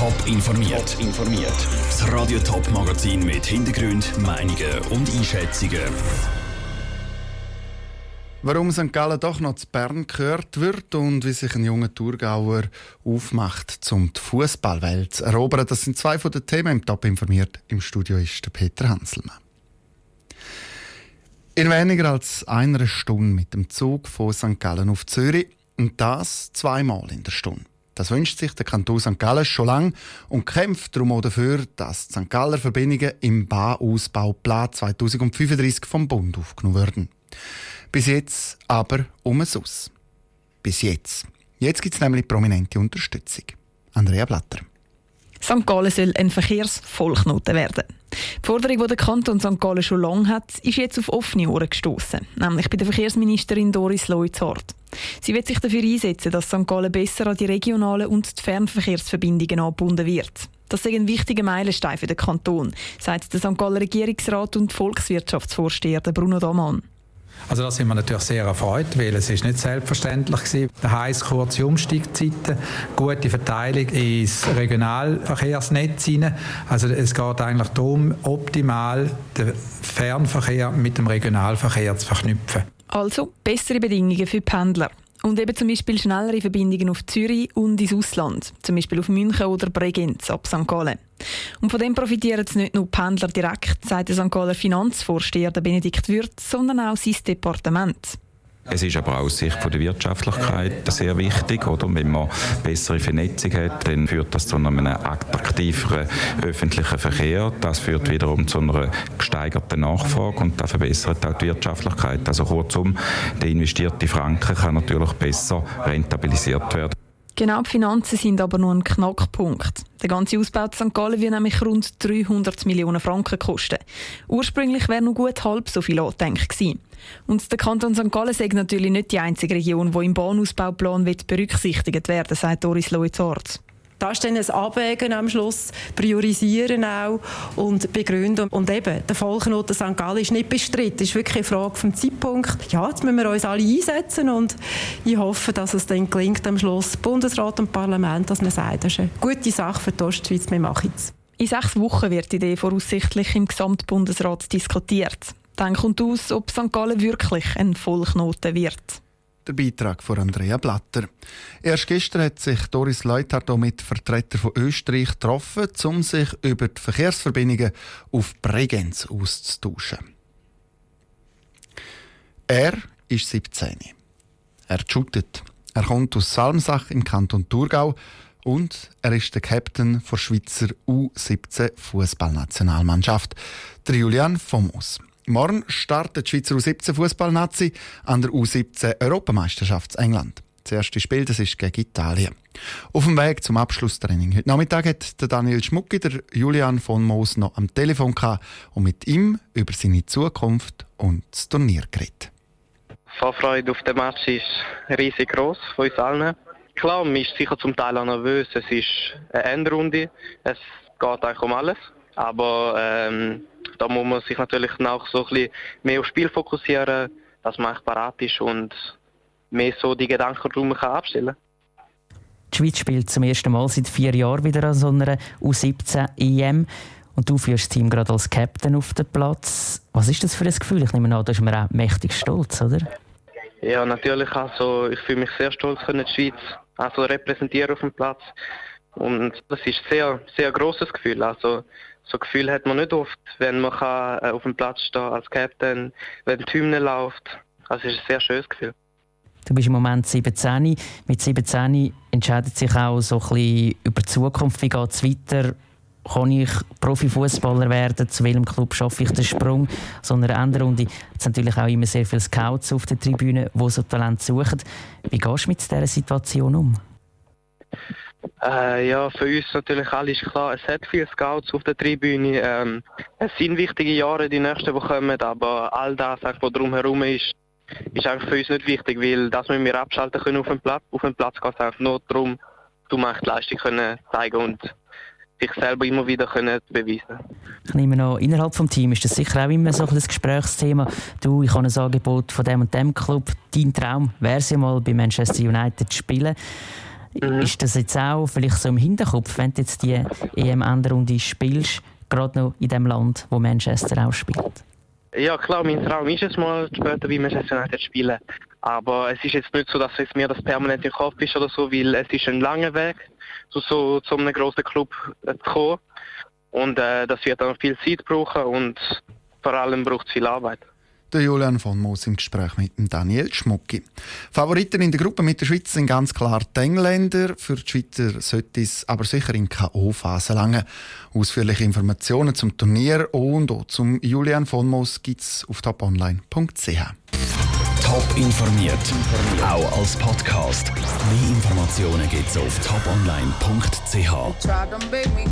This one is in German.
Top informiert. Top informiert. Das Radio Top Magazin mit Hintergrund, Meinungen und Einschätzungen. Warum St. Gallen doch noch zu Bern gehört wird und wie sich ein junger Thurgauer aufmacht, um die Fußballwelt zu erobern, das sind zwei von den Themen im Top informiert. Im Studio ist der Peter Hanselmann. In weniger als einer Stunde mit dem Zug von St. Gallen auf Zürich und das zweimal in der Stunde. Das wünscht sich der Kanton St. Gallen schon lange und kämpft darum auch dafür, dass die St. Galler Verbindungen im Bahnausbauplan 2035 vom Bund aufgenommen werden. Bis jetzt aber um es aus. Bis jetzt. Jetzt gibt es nämlich prominente Unterstützung. Andrea Blatter. St. Gallen soll ein Verkehrsvollknoten werden. Die Forderung, die der Kanton St. Gallen schon lange hat, ist jetzt auf offene Ohren gestoßen, nämlich bei der Verkehrsministerin Doris Leuthard. Sie wird sich dafür einsetzen, dass St. Gallen besser an die regionalen und die Fernverkehrsverbindungen angebunden wird. Das ist ein wichtiger Meilenstein für den Kanton, sagt der St. Gallen Regierungsrat und Volkswirtschaftsvorsteher Bruno Damann. Also da sind wir natürlich sehr erfreut, weil es ist nicht selbstverständlich gewesen. Das heisst, kurze Umstiegszeiten, gute Verteilung ins Regionalverkehrsnetz hinein. Also es geht eigentlich darum, optimal den Fernverkehr mit dem Regionalverkehr zu verknüpfen. Also bessere Bedingungen für Pendler. Und eben zum Beispiel schnellere Verbindungen auf Zürich und ins Ausland, zum Beispiel auf München oder Bregenz ab St. Gallen. Und von dem profitieren jetzt nicht nur Pendler direkt, sagt der St. Galler Finanzvorsteher Benedikt Würth, sondern auch sein Departement. Es ist aber aus Sicht der Wirtschaftlichkeit sehr wichtig. Oder? Wenn man bessere Vernetzung hat, dann führt das zu einem attraktiveren öffentlichen Verkehr. Das führt wiederum zu einer gesteigerten Nachfrage und das verbessert auch die Wirtschaftlichkeit. Also kurzum, der investierte Franken kann natürlich besser rentabilisiert werden. Genau, die Finanzen sind aber nur ein Knackpunkt. Der ganze Ausbau in St. Gallen wird nämlich rund 300 Millionen Franken kosten. Ursprünglich wäre noch gut halb so viel angedenkt gewesen. Und der Kanton St. Gallen ist natürlich nicht die einzige Region, die im Bahnausbauplan berücksichtigt werden sagt Doris Leuthard. Da ist dann ein Abwägen am Schluss, priorisieren auch und begründen. Und eben, der Volksnoten St. Gallen ist nicht bestritten. Es ist wirklich eine Frage vom Zeitpunkt. Ja, jetzt müssen wir uns alle einsetzen und ich hoffe, dass es dann gelingt am Schluss, Bundesrat und Parlament, dass man sagt, das ist eine gute Sache für die Ostschweiz, wir machen es. In sechs Wochen wird die Idee voraussichtlich im Gesamtbundesrat diskutiert. Dann kommt aus, ob St. Gallen wirklich ein Vollknoten wird. Der Beitrag von Andrea Blatter. Erst gestern hat sich Doris Leuthard mit Vertretern von Österreich getroffen, um sich über die Verkehrsverbindungen auf Bregenz auszutauschen. Er ist 17. Er shootet. Er kommt aus Salmsach im Kanton Thurgau und er ist der Captain der Schweizer U17 Fußballnationalmannschaft, der Julian Fomos. Morgen startet die Schweizer U17 Fußballnazi an der U17 Europameisterschaft in England. Das erste Spiel das ist gegen Italien. Auf dem Weg zum Abschlusstraining heute Nachmittag hat Daniel Schmucki der Julian von Moos noch am Telefon gehabt und mit ihm über seine Zukunft und das Turnier geredet. Vorfreude auf den Match ist riesig groß von uns allen. Klar, man ist sicher zum Teil auch nervös. Es ist eine Endrunde. Es geht eigentlich um alles. Aber ähm, da muss man sich natürlich auch so ein bisschen mehr aufs Spiel fokussieren, dass man echt parat ist und mehr so die Gedanken drum kann abstellen Die Schweiz spielt zum ersten Mal seit vier Jahren wieder an so einer U17-EM. Und du führst das Team gerade als Captain auf den Platz. Was ist das für ein Gefühl? Ich nehme an, da ist man auch mächtig stolz, oder? Ja, natürlich. Also, ich fühle mich sehr stolz, können die Schweiz also repräsentieren auf dem Platz. Und das ist ein sehr, sehr großes Gefühl. Also, so Gefühl hat man nicht oft, wenn man kann, äh, auf dem Platz stehen als Captain, wenn die Hymne läuft. Also es ist ein sehr schönes Gefühl. Du bist im Moment 17. Mit 17 entscheidet sich auch so ein bisschen über die Zukunft. Wie geht es weiter? Kann ich Profifußballer werden? Zu welchem Club schaffe ich den Sprung? So eine Endrunde. Es sind natürlich auch immer sehr viele Scouts auf der Tribüne, die so Talent suchen. Wie gehst du mit dieser Situation um? Äh, ja, für uns natürlich alle ist klar, es hat viele Scouts auf der Tribüne. Ähm, es sind wichtige Jahre, die nächsten, die kommen, aber all das, was drumherum ist, ist eigentlich für uns nicht wichtig, weil das müssen wir abschalten können auf dem Platz. Auf dem Platz geht es einfach nur darum, du die Leistung können zeigen und sich selber immer wieder können beweisen Ich nehme noch, innerhalb des Teams ist das sicher auch immer so ein Gesprächsthema. Du, ich habe ein Angebot von dem und dem Club. Dein Traum wäre es ja mal bei Manchester United zu spielen. Mhm. Ist das jetzt auch vielleicht so im Hinterkopf, wenn du jetzt die EM-Endrunde spielst, gerade noch in dem Land, wo Manchester auch spielt? Ja klar, mein Traum ist es mal später wie Manchester United spielen. Aber es ist jetzt nicht so, dass es mir das permanent im Kopf ist oder so, weil es ist ein langer Weg, zu so zu einem großen Club zu kommen. Und äh, das wird dann viel Zeit brauchen und vor allem braucht es viel Arbeit. Der Julian von Moos im Gespräch mit dem Daniel Schmucki. Favoriten in der Gruppe mit der Schweiz sind ganz klar die Engländer. Für die Schweizer sollte es aber sicher in K.O.-Phase lange. Ausführliche Informationen zum Turnier und auch zum Julian von Moos gibt es auf toponline.ch. Top informiert, auch als Podcast. Mehr Informationen gibt es auf toponline.ch.